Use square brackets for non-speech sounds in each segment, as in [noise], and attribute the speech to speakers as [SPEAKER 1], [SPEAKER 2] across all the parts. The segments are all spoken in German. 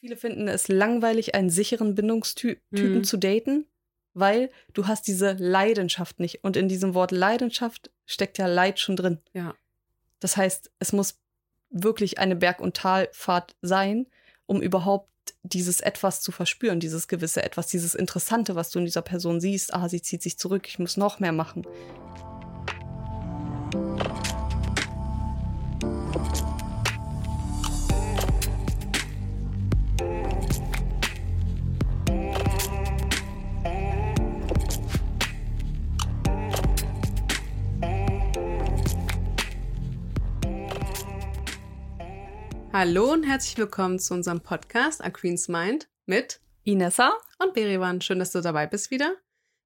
[SPEAKER 1] Viele finden es langweilig, einen sicheren Bindungstypen
[SPEAKER 2] Mhm.
[SPEAKER 1] zu daten, weil du hast diese Leidenschaft nicht. Und in diesem Wort Leidenschaft steckt ja Leid schon drin.
[SPEAKER 2] Ja.
[SPEAKER 1] Das heißt, es muss wirklich eine Berg- und Talfahrt sein, um überhaupt dieses Etwas zu verspüren, dieses gewisse Etwas, dieses Interessante, was du in dieser Person siehst. Ah, sie zieht sich zurück, ich muss noch mehr machen.
[SPEAKER 2] Hallo und herzlich willkommen zu unserem Podcast A Queen's Mind mit
[SPEAKER 1] Inessa?
[SPEAKER 2] und Berivan. Schön, dass du dabei bist wieder.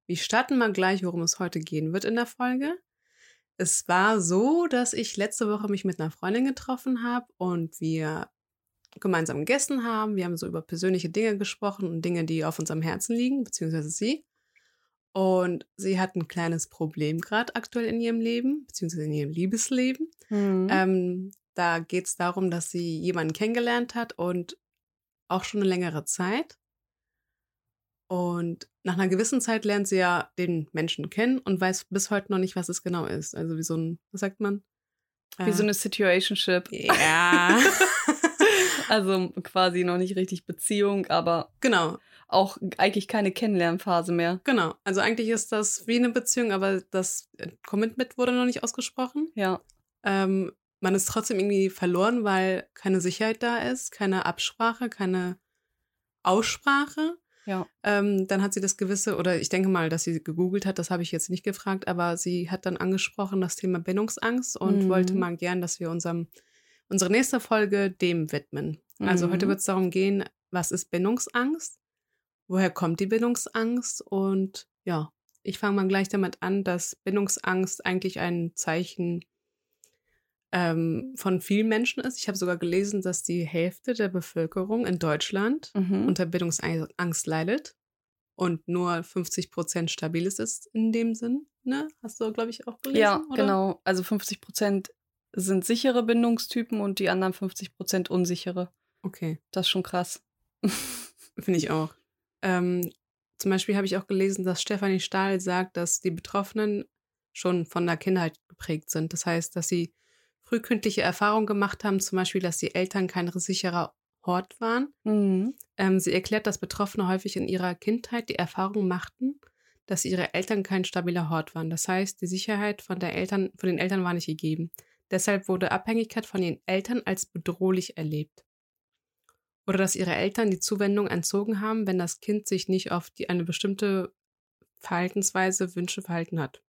[SPEAKER 2] Wir starten mal gleich, worum es heute gehen wird in der Folge. Es war so, dass ich letzte Woche mich mit einer Freundin getroffen habe und wir gemeinsam gegessen haben. Wir haben so über persönliche Dinge gesprochen und Dinge, die auf unserem Herzen liegen, beziehungsweise sie. Und sie hat ein kleines Problem gerade aktuell in ihrem Leben, beziehungsweise in ihrem Liebesleben.
[SPEAKER 1] Mhm.
[SPEAKER 2] Ähm, da geht es darum, dass sie jemanden kennengelernt hat und auch schon eine längere Zeit. Und nach einer gewissen Zeit lernt sie ja den Menschen kennen und weiß bis heute noch nicht, was es genau ist. Also wie so ein, was sagt man?
[SPEAKER 1] Wie so
[SPEAKER 2] Äh,
[SPEAKER 1] eine Situationship.
[SPEAKER 2] Ja. [laughs]
[SPEAKER 1] Also quasi noch nicht richtig Beziehung, aber
[SPEAKER 2] genau,
[SPEAKER 1] auch eigentlich keine Kennenlernphase mehr.
[SPEAKER 2] genau. Also eigentlich ist das wie eine Beziehung, aber das Commitment wurde noch nicht ausgesprochen.
[SPEAKER 1] Ja.
[SPEAKER 2] Ähm, man ist trotzdem irgendwie verloren, weil keine Sicherheit da ist, keine Absprache, keine Aussprache.
[SPEAKER 1] Ja.
[SPEAKER 2] Ähm, dann hat sie das gewisse, oder ich denke mal, dass sie gegoogelt hat, das habe ich jetzt nicht gefragt, aber sie hat dann angesprochen das Thema Bindungsangst und
[SPEAKER 1] Mhm.
[SPEAKER 2] wollte mal gern, dass wir unserem, unsere nächste Folge dem widmen. Also
[SPEAKER 1] Mhm.
[SPEAKER 2] heute wird es darum gehen, was ist Bindungsangst? Woher kommt die Bindungsangst? Und ja, ich fange mal gleich damit an, dass Bindungsangst eigentlich ein Zeichen ähm, von vielen Menschen ist. Ich habe sogar gelesen, dass die Hälfte der Bevölkerung in Deutschland
[SPEAKER 1] Mhm.
[SPEAKER 2] unter Bindungsangst leidet und nur 50 Prozent stabil ist in dem Sinn. Ne? Hast du, glaube ich, auch gelesen?
[SPEAKER 1] Ja,
[SPEAKER 2] oder?
[SPEAKER 1] genau. Also 50 Prozent sind sichere Bindungstypen und die anderen 50 Prozent unsichere.
[SPEAKER 2] Okay,
[SPEAKER 1] Das ist schon krass. [laughs]
[SPEAKER 2] finde ich auch. Ähm, zum Beispiel habe ich auch gelesen, dass Stefanie Stahl sagt, dass die Betroffenen schon von der Kindheit geprägt sind. Das heißt, dass sie frühkindliche Erfahrungen gemacht haben, zum Beispiel, dass die Eltern kein sicherer Hort waren.
[SPEAKER 1] Mhm.
[SPEAKER 2] Ähm, sie erklärt, dass Betroffene häufig in ihrer Kindheit die Erfahrung machten, dass ihre Eltern kein stabiler Hort waren. Das heißt, die Sicherheit von, der Eltern, von den Eltern war nicht gegeben. Deshalb wurde Abhängigkeit von den Eltern als bedrohlich erlebt. Oder dass ihre Eltern die Zuwendung entzogen haben, wenn das Kind sich nicht auf die, eine bestimmte Verhaltensweise, Wünsche verhalten hat.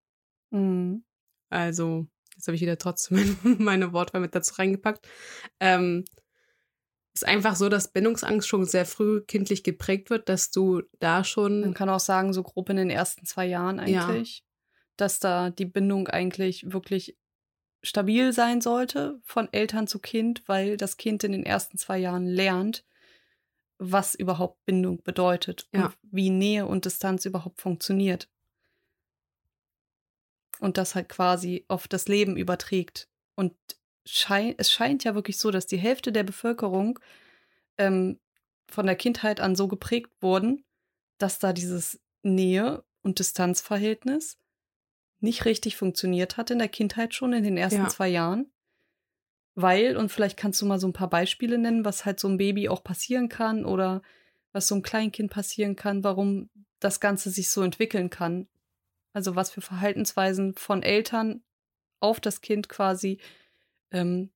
[SPEAKER 1] Mhm.
[SPEAKER 2] Also, jetzt habe ich wieder trotzdem [laughs] meine Wortwahl mit dazu reingepackt. Ähm, ist einfach so, dass Bindungsangst schon sehr früh kindlich geprägt wird, dass du da
[SPEAKER 1] Man
[SPEAKER 2] schon.
[SPEAKER 1] kann auch sagen, so grob in den ersten zwei Jahren
[SPEAKER 2] Ja.
[SPEAKER 1] eigentlich, dass da die Bindung eigentlich wirklich stabil sein sollte von Eltern zu Kind, weil das Kind in den ersten zwei Jahren lernt, was überhaupt Bindung bedeutet
[SPEAKER 2] Ja.
[SPEAKER 1] und wie Nähe und Distanz überhaupt funktioniert. Und das halt quasi auf das Leben überträgt. Und schei es scheint ja wirklich so, dass die Hälfte der Bevölkerung ähm, von der Kindheit an so geprägt wurden, dass da dieses Nähe- und Distanzverhältnis nicht richtig funktioniert hat in der Kindheit schon, in den ersten
[SPEAKER 2] Ja.
[SPEAKER 1] zwei Jahren. Weil, und vielleicht kannst du mal so ein paar Beispiele nennen, was halt so ein Baby auch passieren kann oder was so ein Kleinkind passieren kann, warum das Ganze sich so entwickeln kann. Also was für Verhaltensweisen von Eltern auf das Kind quasi ähm,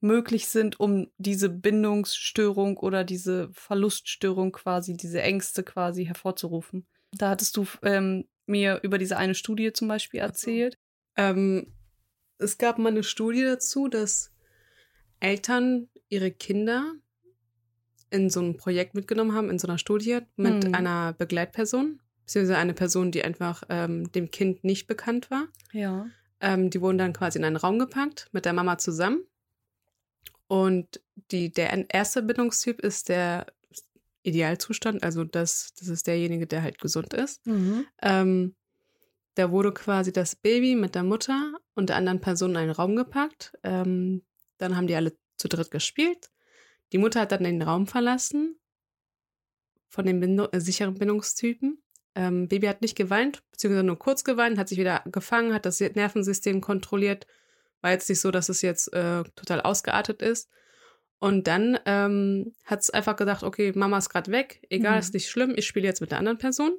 [SPEAKER 1] möglich sind, um diese Bindungsstörung oder diese Verluststörung quasi, diese Ängste quasi hervorzurufen. Da hattest du ähm, mir über diese eine Studie zum Beispiel erzählt.
[SPEAKER 2] Ähm, es gab mal eine Studie dazu, dass Eltern ihre Kinder in so ein Projekt mitgenommen haben, in so einer Studie mit
[SPEAKER 1] Hm.
[SPEAKER 2] einer Begleitperson, beziehungsweise eine Person, die einfach ähm, dem Kind nicht bekannt war.
[SPEAKER 1] Ja.
[SPEAKER 2] Ähm, die wurden dann quasi in einen Raum gepackt mit der Mama zusammen. Und die, der erste Bindungstyp ist der Idealzustand, also das, das ist derjenige, der halt gesund ist.
[SPEAKER 1] Mhm.
[SPEAKER 2] Ähm, da wurde quasi das Baby mit der Mutter und der anderen Person in einen Raum gepackt. Ähm, dann haben die alle zu dritt gespielt. Die Mutter hat dann den Raum verlassen von den Bindung, äh, sicheren Bindungstypen. Ähm, Baby hat nicht geweint, beziehungsweise nur kurz geweint, hat sich wieder gefangen, hat das Nervensystem kontrolliert. War jetzt nicht so, dass es jetzt äh, total ausgeartet ist. Und dann ähm, hat es einfach gedacht, okay, Mama ist gerade weg, egal, mhm. ist nicht schlimm, ich spiele jetzt mit der anderen Person.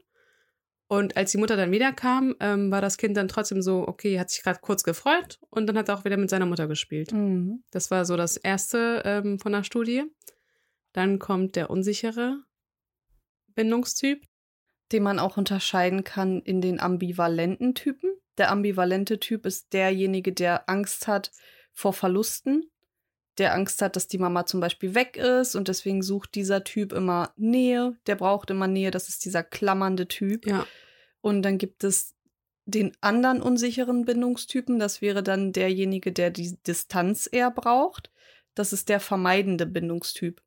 [SPEAKER 2] Und als die Mutter dann wiederkam, ähm, war das Kind dann trotzdem so, okay, hat sich gerade kurz gefreut und dann hat er auch wieder mit seiner Mutter gespielt. Mhm. Das war so das erste ähm, von der Studie. Dann kommt der unsichere Bindungstyp.
[SPEAKER 1] Den man auch unterscheiden kann in den ambivalenten Typen. Der ambivalente Typ ist derjenige, der Angst hat vor Verlusten, der Angst hat, dass die Mama zum Beispiel weg ist und deswegen sucht dieser Typ immer Nähe. Der braucht immer Nähe. Das ist dieser klammernde Typ.
[SPEAKER 2] Ja.
[SPEAKER 1] Und dann gibt es den anderen unsicheren Bindungstypen. Das wäre dann derjenige, der die Distanz eher braucht. Das ist der vermeidende Bindungstyp.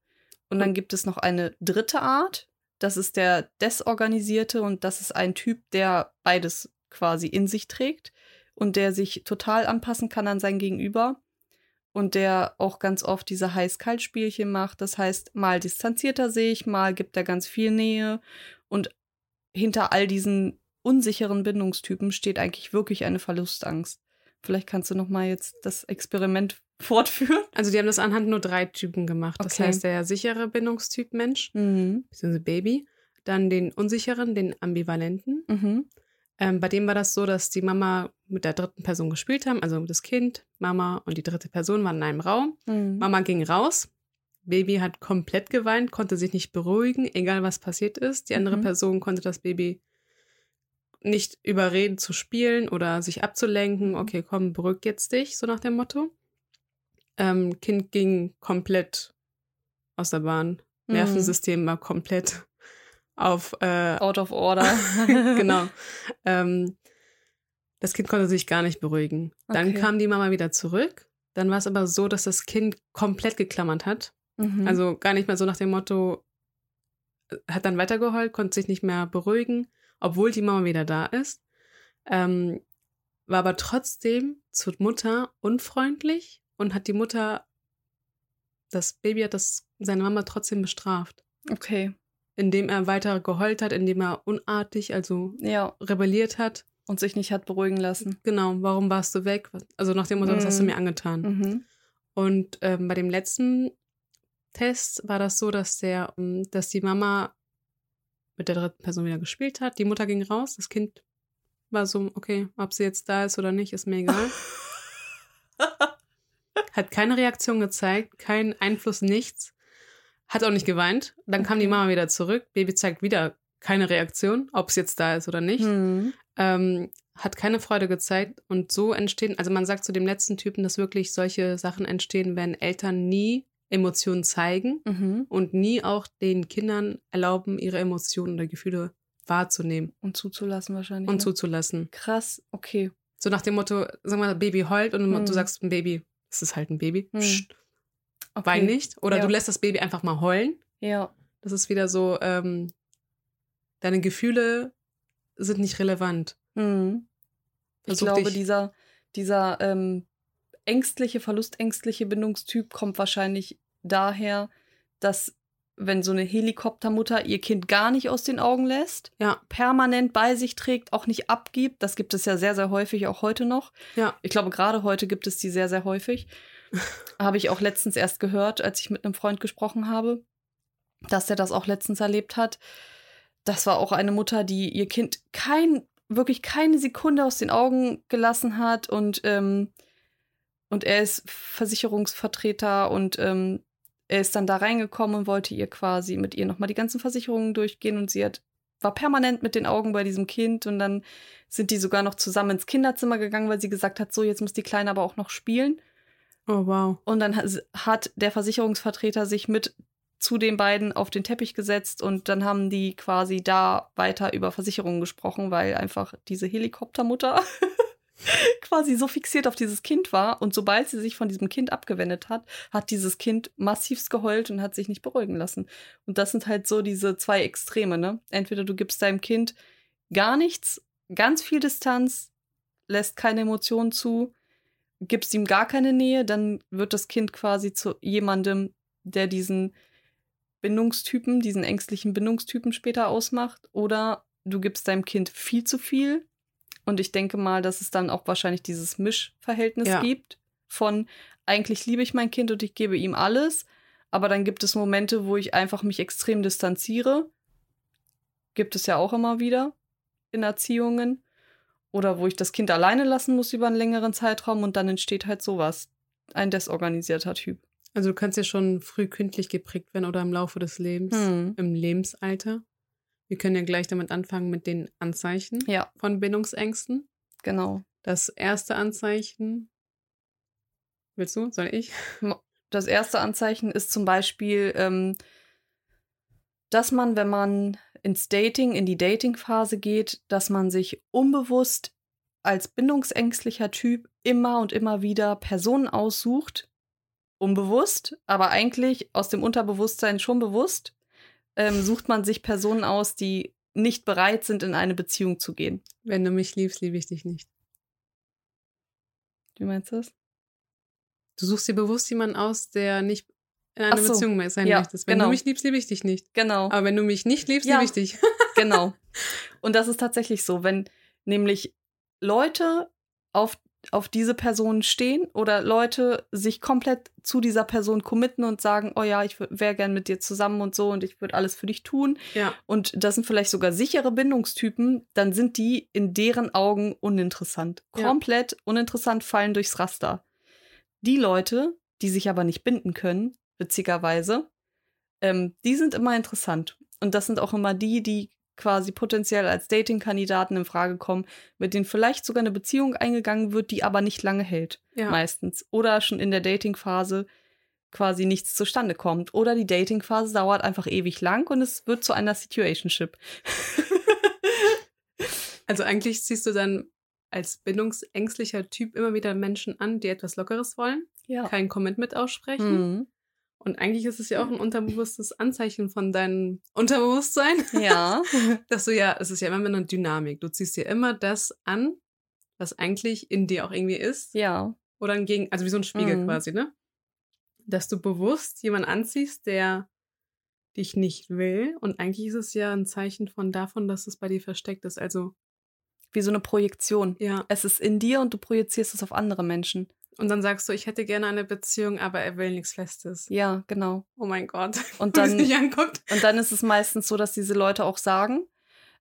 [SPEAKER 1] Und dann gibt es noch eine dritte Art. Das ist der desorganisierte und das ist ein Typ, der beides quasi in sich trägt und der sich total anpassen kann an sein Gegenüber und der auch ganz oft diese Heiß-Kalt-Spielchen macht. Das heißt, mal distanziert er sich, mal gibt er ganz viel Nähe und hinter all diesen unsicheren Bindungstypen steht eigentlich wirklich eine Verlustangst. Vielleicht kannst du noch mal jetzt das Experiment fortführen.
[SPEAKER 2] Also die haben das anhand nur drei Typen gemacht. Das okay. heißt der sichere Bindungstyp Mensch, mhm. beziehungsweise Baby, dann den unsicheren, den ambivalenten. Mhm. Ähm, bei dem war das so, dass die Mama mit der dritten Person gespielt haben, also das Kind, Mama und die dritte Person waren in einem Raum. Mhm. Mama ging raus, Baby hat komplett geweint, konnte sich nicht beruhigen, egal was passiert ist. Die andere mhm. Person konnte das Baby nicht überreden zu spielen oder sich abzulenken. Mhm. Okay, komm, beruhig jetzt dich, so nach dem Motto. Ähm, kind ging komplett aus der Bahn. Mhm. Nervensystem war komplett auf äh,
[SPEAKER 1] Out of Order. [laughs]
[SPEAKER 2] genau. [laughs] Ähm, das Kind konnte sich gar nicht beruhigen. Dann okay. kam die Mama wieder zurück. Dann war es aber so, dass das Kind komplett geklammert hat. Mhm. Also gar nicht mehr so nach dem Motto, äh, hat dann weitergeheult, konnte sich nicht mehr beruhigen, obwohl die Mama wieder da ist. Ähm, war aber trotzdem zur Mutter unfreundlich und hat die Mutter, das Baby hat das seine Mama trotzdem bestraft.
[SPEAKER 1] Okay
[SPEAKER 2] indem er weiter geheult hat, indem er unartig, also
[SPEAKER 1] ja.
[SPEAKER 2] rebelliert hat.
[SPEAKER 1] Und sich nicht hat beruhigen lassen.
[SPEAKER 2] Genau, warum warst du weg? Also nach dem Motto, mhm. was hast du mhm. mir angetan? Mhm. Und ähm, bei dem letzten Test war das so, dass der, ähm, dass die Mama mit der dritten Person wieder gespielt hat. Die Mutter ging raus, das Kind war so, okay, ob sie jetzt da ist oder nicht, ist mir egal. [laughs] hat keine Reaktion gezeigt, keinen Einfluss, nichts. Hat auch nicht geweint. Dann kam die Mama wieder zurück. Baby zeigt wieder keine Reaktion, ob es jetzt da ist oder nicht. Mhm. Ähm, hat keine Freude gezeigt. Und so entstehen, also man sagt zu dem letzten Typen, dass wirklich solche Sachen entstehen, wenn Eltern nie Emotionen zeigen mhm. und nie auch den Kindern erlauben, ihre Emotionen oder Gefühle wahrzunehmen.
[SPEAKER 1] Und zuzulassen wahrscheinlich.
[SPEAKER 2] Und ne? zuzulassen.
[SPEAKER 1] Krass, okay.
[SPEAKER 2] So nach dem Motto, sag mal, Baby heult und mhm. du sagst ein Baby, es ist halt ein Baby. Mhm. Psst, Okay. Wein nicht. Oder ja. du lässt das Baby einfach mal heulen.
[SPEAKER 1] Ja.
[SPEAKER 2] Das ist wieder so, ähm, deine Gefühle sind nicht relevant.
[SPEAKER 1] Mhm. Ich glaube, dieser, dieser ähm, ängstliche, verlustängstliche Bindungstyp kommt wahrscheinlich daher, dass wenn so eine Helikoptermutter ihr Kind gar nicht aus den Augen lässt,
[SPEAKER 2] ja.
[SPEAKER 1] permanent bei sich trägt, auch nicht abgibt, das gibt es ja sehr, sehr häufig, auch heute noch.
[SPEAKER 2] Ja.
[SPEAKER 1] Ich glaube, gerade heute gibt es die sehr, sehr häufig. [laughs] habe ich auch letztens erst gehört, als ich mit einem Freund gesprochen habe, dass er das auch letztens erlebt hat. Das war auch eine Mutter, die ihr Kind kein, wirklich keine Sekunde aus den Augen gelassen hat und, ähm, und er ist Versicherungsvertreter und ähm, er ist dann da reingekommen und wollte ihr quasi mit ihr nochmal die ganzen Versicherungen durchgehen und sie hat war permanent mit den Augen bei diesem Kind und dann sind die sogar noch zusammen ins Kinderzimmer gegangen, weil sie gesagt hat, so jetzt muss die Kleine aber auch noch spielen.
[SPEAKER 2] Oh, wow.
[SPEAKER 1] Und dann hat der Versicherungsvertreter sich mit zu den beiden auf den Teppich gesetzt und dann haben die quasi da weiter über Versicherungen gesprochen, weil einfach diese Helikoptermutter [laughs] quasi so fixiert auf dieses Kind war und sobald sie sich von diesem Kind abgewendet hat, hat dieses Kind massivst geheult und hat sich nicht beruhigen lassen. Und das sind halt so diese zwei Extreme, ne? Entweder du gibst deinem Kind gar nichts, ganz viel Distanz, lässt keine Emotionen zu, gibst ihm gar keine Nähe, dann wird das Kind quasi zu jemandem, der diesen Bindungstypen, diesen ängstlichen Bindungstypen später ausmacht. Oder du gibst deinem Kind viel zu viel. Und ich denke mal, dass es dann auch wahrscheinlich dieses Mischverhältnis
[SPEAKER 2] Ja.
[SPEAKER 1] gibt von eigentlich liebe ich mein Kind und ich gebe ihm alles, aber dann gibt es Momente, wo ich einfach mich extrem distanziere. Gibt es ja auch immer wieder in Erziehungen. Oder wo ich das Kind alleine lassen muss über einen längeren Zeitraum und dann entsteht halt sowas. Ein desorganisierter Typ.
[SPEAKER 2] Also du kannst ja schon früh kündlich geprägt werden oder im Laufe des Lebens,
[SPEAKER 1] Hm.
[SPEAKER 2] im Lebensalter. Wir können ja gleich damit anfangen mit den Anzeichen
[SPEAKER 1] Ja,
[SPEAKER 2] von Bindungsängsten.
[SPEAKER 1] genau.
[SPEAKER 2] Das erste Anzeichen. Willst du? Soll ich?
[SPEAKER 1] Das erste Anzeichen ist zum Beispiel, ähm, dass man, wenn man ins Dating, in die Dating-Phase geht, dass man sich unbewusst als bindungsängstlicher Typ immer und immer wieder Personen aussucht. Unbewusst, aber eigentlich aus dem Unterbewusstsein schon bewusst, ähm, sucht man sich Personen aus, die nicht bereit sind, in eine Beziehung zu gehen.
[SPEAKER 2] Wenn du mich liebst, liebe ich dich nicht.
[SPEAKER 1] Wie meinst du das?
[SPEAKER 2] Du suchst dir bewusst jemanden aus, der nicht in einer
[SPEAKER 1] so.
[SPEAKER 2] Beziehung mehr sein
[SPEAKER 1] Ja,
[SPEAKER 2] möchtest. Wenn
[SPEAKER 1] genau.
[SPEAKER 2] du mich liebst, liebe ich dich nicht.
[SPEAKER 1] Genau.
[SPEAKER 2] Aber wenn du mich nicht liebst,
[SPEAKER 1] Ja.
[SPEAKER 2] liebe ich dich. [laughs]
[SPEAKER 1] Genau. Und das ist tatsächlich so, wenn nämlich Leute auf, auf diese Person stehen oder Leute sich komplett zu dieser Person committen und sagen, oh ja, ich wäre gern mit dir zusammen und so und ich würde alles für dich tun.
[SPEAKER 2] Ja.
[SPEAKER 1] Und das sind vielleicht sogar sichere Bindungstypen, dann sind die in deren Augen uninteressant.
[SPEAKER 2] Ja.
[SPEAKER 1] Komplett uninteressant, fallen durchs Raster. Die Leute, die sich aber nicht binden können, witzigerweise, ähm, die sind immer interessant. Und das sind auch immer die, die quasi potenziell als Dating-Kandidaten in Frage kommen, mit denen vielleicht sogar eine Beziehung eingegangen wird, die aber nicht lange hält,
[SPEAKER 2] Ja.
[SPEAKER 1] meistens. Oder schon in der Dating-Phase quasi nichts zustande kommt. Oder die Dating-Phase dauert einfach ewig lang und es wird zu einer Situationship. [laughs]
[SPEAKER 2] Also eigentlich ziehst du dann als bindungsängstlicher Typ immer wieder Menschen an, die etwas Lockeres wollen,
[SPEAKER 1] Ja.
[SPEAKER 2] kein Commitment aussprechen.
[SPEAKER 1] Mhm.
[SPEAKER 2] Und eigentlich ist es ja auch ein unterbewusstes Anzeichen von deinem Unterbewusstsein,
[SPEAKER 1] Ja. [laughs]
[SPEAKER 2] dass du ja, es ist ja immer eine Dynamik. Du ziehst dir immer das an, was eigentlich in dir auch irgendwie ist.
[SPEAKER 1] ja.
[SPEAKER 2] Oder ein Gegen, also wie so ein Spiegel
[SPEAKER 1] Mhm.
[SPEAKER 2] quasi, ne? Dass du bewusst jemanden anziehst, der dich nicht will. Und eigentlich ist es ja ein Zeichen von davon, dass es bei dir versteckt ist. Also,
[SPEAKER 1] Wie so eine Projektion.
[SPEAKER 2] ja.
[SPEAKER 1] Es ist in dir und du projizierst es auf andere Menschen.
[SPEAKER 2] Und dann sagst du, ich hätte gerne eine Beziehung, aber er will nichts Festes.
[SPEAKER 1] Ja, genau.
[SPEAKER 2] Oh mein Gott.
[SPEAKER 1] Und [laughs]
[SPEAKER 2] es
[SPEAKER 1] dann, und dann ist es meistens so, dass diese Leute auch sagen,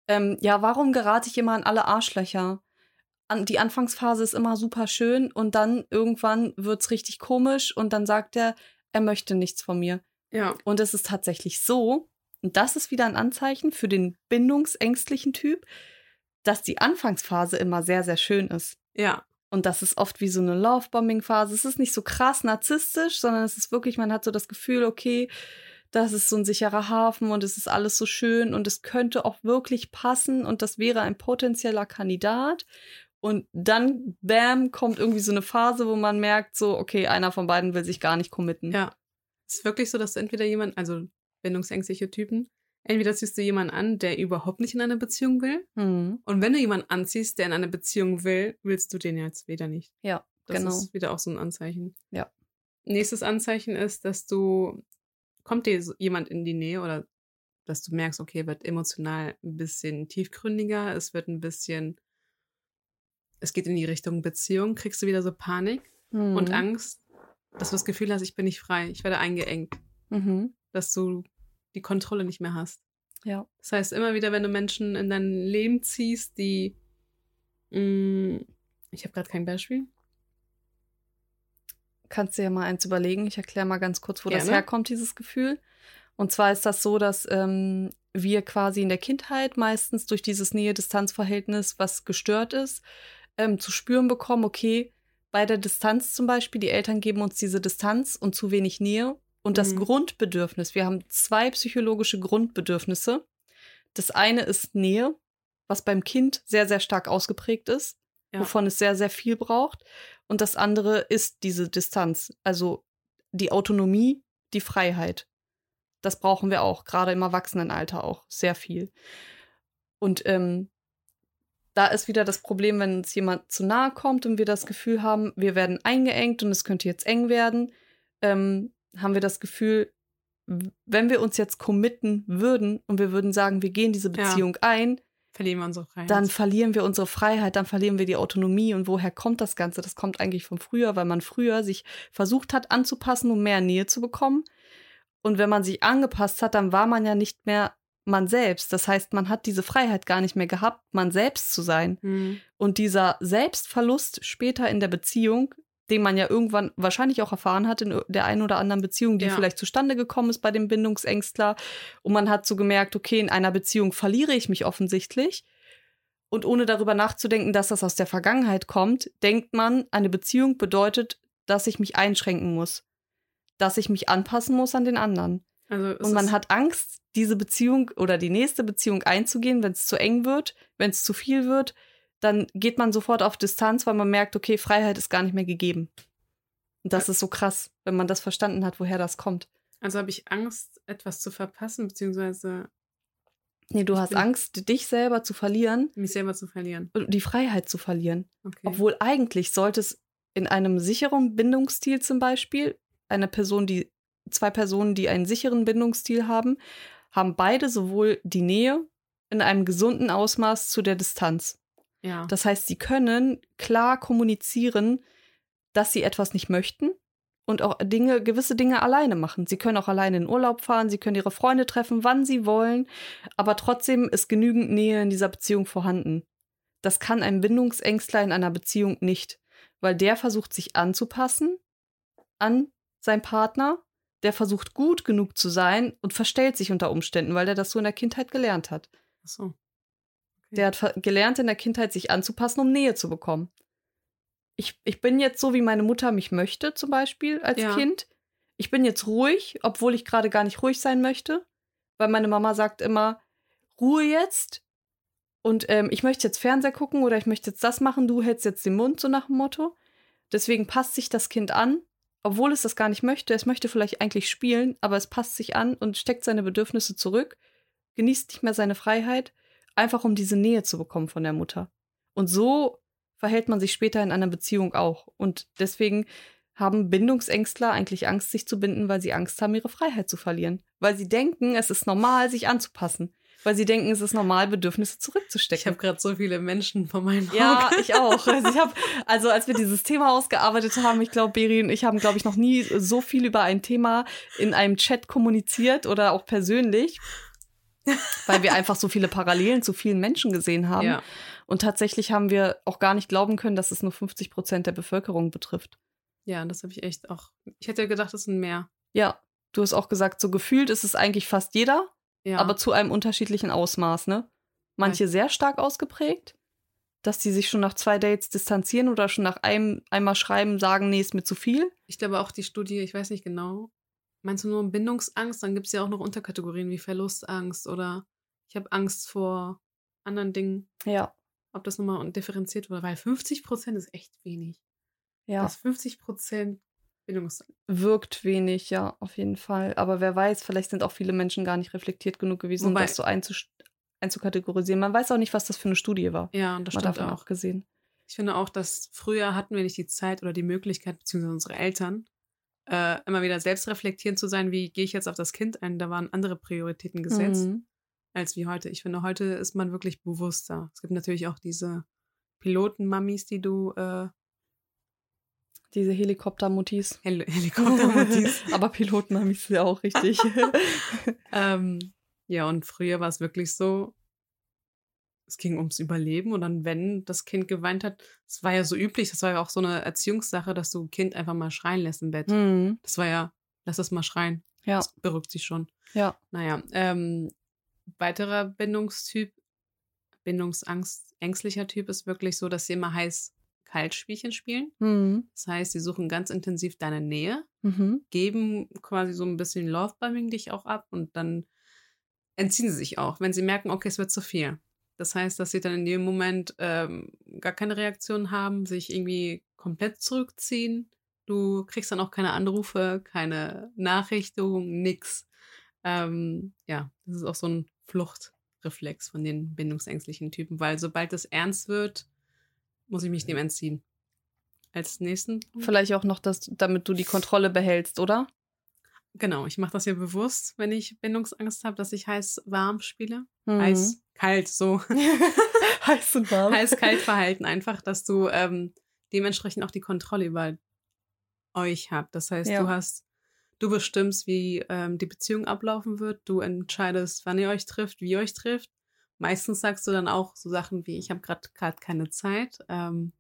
[SPEAKER 1] ähm, ja, warum gerate ich immer an alle Arschlöcher? An, die Anfangsphase ist immer super schön und dann irgendwann wird's richtig komisch und dann sagt er, er möchte nichts von mir.
[SPEAKER 2] Ja.
[SPEAKER 1] Und es ist tatsächlich so, und das ist wieder ein Anzeichen für den bindungsängstlichen Typ, dass die Anfangsphase immer sehr, sehr schön ist.
[SPEAKER 2] Ja.
[SPEAKER 1] Und das ist oft wie so eine Lovebombing-Phase. Es ist nicht so krass narzisstisch, sondern es ist wirklich, man hat so das Gefühl, okay, das ist so ein sicherer Hafen und es ist alles so schön und es könnte auch wirklich passen und das wäre ein potenzieller Kandidat. Und dann, bam, kommt irgendwie so eine Phase, wo man merkt, so, okay, einer von beiden will sich gar nicht committen.
[SPEAKER 2] Ja. Es ist wirklich so, dass entweder jemanden, also bindungsängstliche Typen, entweder ziehst du jemanden an, der überhaupt nicht in eine Beziehung will.
[SPEAKER 1] Hm.
[SPEAKER 2] Und wenn du jemanden anziehst, der in eine Beziehung will, willst du den jetzt wieder nicht.
[SPEAKER 1] Ja,
[SPEAKER 2] Das
[SPEAKER 1] genau.
[SPEAKER 2] ist wieder auch so ein Anzeichen.
[SPEAKER 1] Ja.
[SPEAKER 2] Nächstes Anzeichen ist, dass du, kommt dir jemand in die Nähe oder dass du merkst, okay, wird emotional ein bisschen tiefgründiger, es wird ein bisschen, es geht in die Richtung Beziehung, kriegst du wieder so Panik
[SPEAKER 1] Hm.
[SPEAKER 2] und Angst, dass du das Gefühl hast, ich bin nicht frei, ich werde eingeengt,
[SPEAKER 1] Mhm.
[SPEAKER 2] dass du die Kontrolle nicht mehr hast.
[SPEAKER 1] Ja.
[SPEAKER 2] Das heißt, immer wieder, wenn du Menschen in dein Leben ziehst, die, mh, ich habe gerade kein Beispiel.
[SPEAKER 1] Kannst dir ja mal eins überlegen. Ich erkläre mal ganz kurz, wo das
[SPEAKER 2] Gerne.
[SPEAKER 1] herkommt, dieses Gefühl. Und zwar ist das so, dass ähm, wir quasi in der Kindheit meistens durch dieses Nähe-Distanz-Verhältnis, was gestört ist, ähm, zu spüren bekommen, okay, bei der Distanz zum Beispiel, die Eltern geben uns diese Distanz und zu wenig Nähe. Und das
[SPEAKER 2] Mhm.
[SPEAKER 1] Grundbedürfnis, wir haben zwei psychologische Grundbedürfnisse. Das eine ist Nähe, was beim Kind sehr, sehr stark ausgeprägt ist,
[SPEAKER 2] Ja.
[SPEAKER 1] wovon es sehr, sehr viel braucht. Und das andere ist diese Distanz, also die Autonomie, die Freiheit. Das brauchen wir auch, gerade im Erwachsenenalter auch sehr viel. Und ähm, da ist wieder das Problem, wenn uns jemand zu nahe kommt und wir das Gefühl haben, wir werden eingeengt und es könnte jetzt eng werden, ähm, haben wir das Gefühl, wenn wir uns jetzt committen würden und wir würden sagen, wir gehen diese Beziehung ja. ein,
[SPEAKER 2] verlieren wir unsere Freiheit.
[SPEAKER 1] Dann verlieren wir unsere Freiheit, dann verlieren wir die Autonomie. Und woher kommt das Ganze? Das kommt eigentlich von früher, weil man früher sich versucht hat anzupassen, um mehr Nähe zu bekommen. Und wenn man sich angepasst hat, dann war man ja nicht mehr man selbst. Das heißt, man hat diese Freiheit gar nicht mehr gehabt, man selbst zu sein. Mhm. Und dieser Selbstverlust später in der Beziehung, den man ja irgendwann wahrscheinlich auch erfahren hat in der einen oder anderen Beziehung, die ja. vielleicht zustande gekommen ist bei dem Bindungsängstler. Und man hat so gemerkt, okay, in einer Beziehung verliere ich mich offensichtlich. Und ohne darüber nachzudenken, dass das aus der Vergangenheit kommt, denkt man, eine Beziehung bedeutet, dass ich mich einschränken muss, dass ich mich anpassen muss an den anderen. Also und man hat Angst, diese Beziehung oder die nächste Beziehung einzugehen, wenn es zu eng wird, wenn es zu viel wird, dann geht man sofort auf Distanz, weil man merkt, okay, Freiheit ist gar nicht mehr gegeben. Und das ist so krass, wenn man das verstanden hat, woher das kommt.
[SPEAKER 2] Also habe ich Angst, etwas zu verpassen, beziehungsweise.
[SPEAKER 1] Nee, du hast Angst, dich selber zu verlieren.
[SPEAKER 2] Mich selber zu verlieren.
[SPEAKER 1] Und die Freiheit zu verlieren. Okay. Obwohl eigentlich sollte es in einem sicheren Bindungsstil zum Beispiel, eine Person, die, zwei Personen, die einen sicheren Bindungsstil haben, haben beide sowohl die Nähe in einem gesunden Ausmaß zu der Distanz. Ja. Das heißt, sie können klar kommunizieren, dass sie etwas nicht möchten und auch Dinge, gewisse Dinge alleine machen. Sie können auch alleine in Urlaub fahren, sie können ihre Freunde treffen, wann sie wollen, aber trotzdem ist genügend Nähe in dieser Beziehung vorhanden. Das kann ein Bindungsängstler in einer Beziehung nicht, weil der versucht sich anzupassen an seinen Partner, der versucht gut genug zu sein und verstellt sich unter Umständen, weil er das so in der Kindheit gelernt hat.
[SPEAKER 2] Ach so.
[SPEAKER 1] Der hat gelernt, in der Kindheit sich anzupassen, um Nähe zu bekommen. Ich, ich bin jetzt so, wie meine Mutter mich möchte, zum Beispiel als ja. Kind. Ich bin jetzt ruhig, obwohl ich gerade gar nicht ruhig sein möchte, weil meine Mama sagt immer, Ruhe jetzt. Und ähm, ich möchte jetzt Fernseher gucken oder ich möchte jetzt das machen, du hältst jetzt den Mund, so nach dem Motto. Deswegen passt sich das Kind an, obwohl es das gar nicht möchte. Es möchte vielleicht eigentlich spielen, aber es passt sich an und steckt seine Bedürfnisse zurück, genießt nicht mehr seine Freiheit einfach um diese Nähe zu bekommen von der Mutter. Und so verhält man sich später in einer Beziehung auch. Und deswegen haben Bindungsängstler eigentlich Angst, sich zu binden, weil sie Angst haben, ihre Freiheit zu verlieren. Weil sie denken, es ist normal, sich anzupassen. Weil sie denken, es ist normal, Bedürfnisse zurückzustecken.
[SPEAKER 2] Ich habe gerade so viele Menschen vor meinen Augen.
[SPEAKER 1] Ja, ich auch. Also, ich hab, also als wir dieses Thema ausgearbeitet haben, ich glaube, Beri und ich haben, glaube ich, noch nie so viel über ein Thema in einem Chat kommuniziert oder auch persönlich weil wir einfach so viele Parallelen zu vielen Menschen gesehen haben. Ja. Und tatsächlich haben wir auch gar nicht glauben können, dass es nur 50 Prozent der Bevölkerung betrifft.
[SPEAKER 2] Ja, das habe ich echt auch. Ich hätte gedacht, es sind mehr.
[SPEAKER 1] Ja, du hast auch gesagt, so gefühlt ist es eigentlich fast jeder, ja. aber zu einem unterschiedlichen Ausmaß, ne? Manche ja. sehr stark ausgeprägt, dass die sich schon nach zwei Dates distanzieren oder schon nach einem einmal schreiben sagen, nee, ist mir zu viel.
[SPEAKER 2] Ich glaube auch die Studie, ich weiß nicht genau, Meinst du nur Bindungsangst? Dann gibt es ja auch noch Unterkategorien wie Verlustangst oder ich habe Angst vor anderen Dingen.
[SPEAKER 1] Ja.
[SPEAKER 2] Ob das nochmal differenziert wurde, weil 50 Prozent ist echt wenig. Ja. Das 50 Prozent Bindungsangst.
[SPEAKER 1] Wirkt wenig, ja, auf jeden Fall. Aber wer weiß, vielleicht sind auch viele Menschen gar nicht reflektiert genug gewesen, Wobei, um das so einzukategorisieren. Man weiß auch nicht, was das für eine Studie war.
[SPEAKER 2] Ja, und das
[SPEAKER 1] Man davon auch. auch gesehen.
[SPEAKER 2] Ich finde auch, dass früher hatten wir nicht die Zeit oder die Möglichkeit, beziehungsweise unsere Eltern, äh, immer wieder selbst reflektierend zu sein, wie gehe ich jetzt auf das Kind ein. Da waren andere Prioritäten gesetzt mhm. als wie heute. Ich finde, heute ist man wirklich bewusster. Es gibt natürlich auch diese Pilotenmammis, die du äh,
[SPEAKER 1] diese Helikoptermuttis.
[SPEAKER 2] Hel [laughs] Helikoptermuttis.
[SPEAKER 1] Aber Pilotenmammis ist ja auch richtig. [laughs]
[SPEAKER 2] ähm, ja, und früher war es wirklich so, es ging ums Überleben und dann, wenn das Kind geweint hat, das war ja so üblich, das war ja auch so eine Erziehungssache, dass du ein Kind einfach mal schreien lässt im Bett. Mhm. Das war ja, lass es mal schreien. Ja. Das berückt sich schon.
[SPEAKER 1] Ja.
[SPEAKER 2] Naja, ähm, weiterer Bindungstyp, Bindungsangst, ängstlicher Typ ist wirklich so, dass sie immer heiß Kaltspielchen spielen. Mhm. Das heißt, sie suchen ganz intensiv deine Nähe, mhm. geben quasi so ein bisschen Lovebombing dich auch ab und dann entziehen sie sich auch, wenn sie merken, okay, es wird zu viel. Das heißt, dass sie dann in dem Moment ähm, gar keine Reaktion haben, sich irgendwie komplett zurückziehen. Du kriegst dann auch keine Anrufe, keine Nachrichtung, nix. Ähm, ja, das ist auch so ein Fluchtreflex von den bindungsängstlichen Typen, weil sobald es ernst wird, muss ich mich dem entziehen. Als nächsten.
[SPEAKER 1] Vielleicht auch noch, das, damit du die Kontrolle behältst, oder?
[SPEAKER 2] Genau, ich mache das ja bewusst, wenn ich Bindungsangst habe, dass ich heiß-warm spiele.
[SPEAKER 1] Mhm.
[SPEAKER 2] Heiß-kalt, so. [laughs]
[SPEAKER 1] Heiß und warm. [laughs]
[SPEAKER 2] Heiß-kalt-Verhalten einfach, dass du ähm, dementsprechend auch die Kontrolle über euch habt. Das heißt,
[SPEAKER 1] Ja.
[SPEAKER 2] du hast, du bestimmst, wie ähm, die Beziehung ablaufen wird. Du entscheidest, wann ihr euch trifft, wie ihr euch trifft. Meistens sagst du dann auch so Sachen wie, ich habe gerade gerade keine Zeit. Ähm,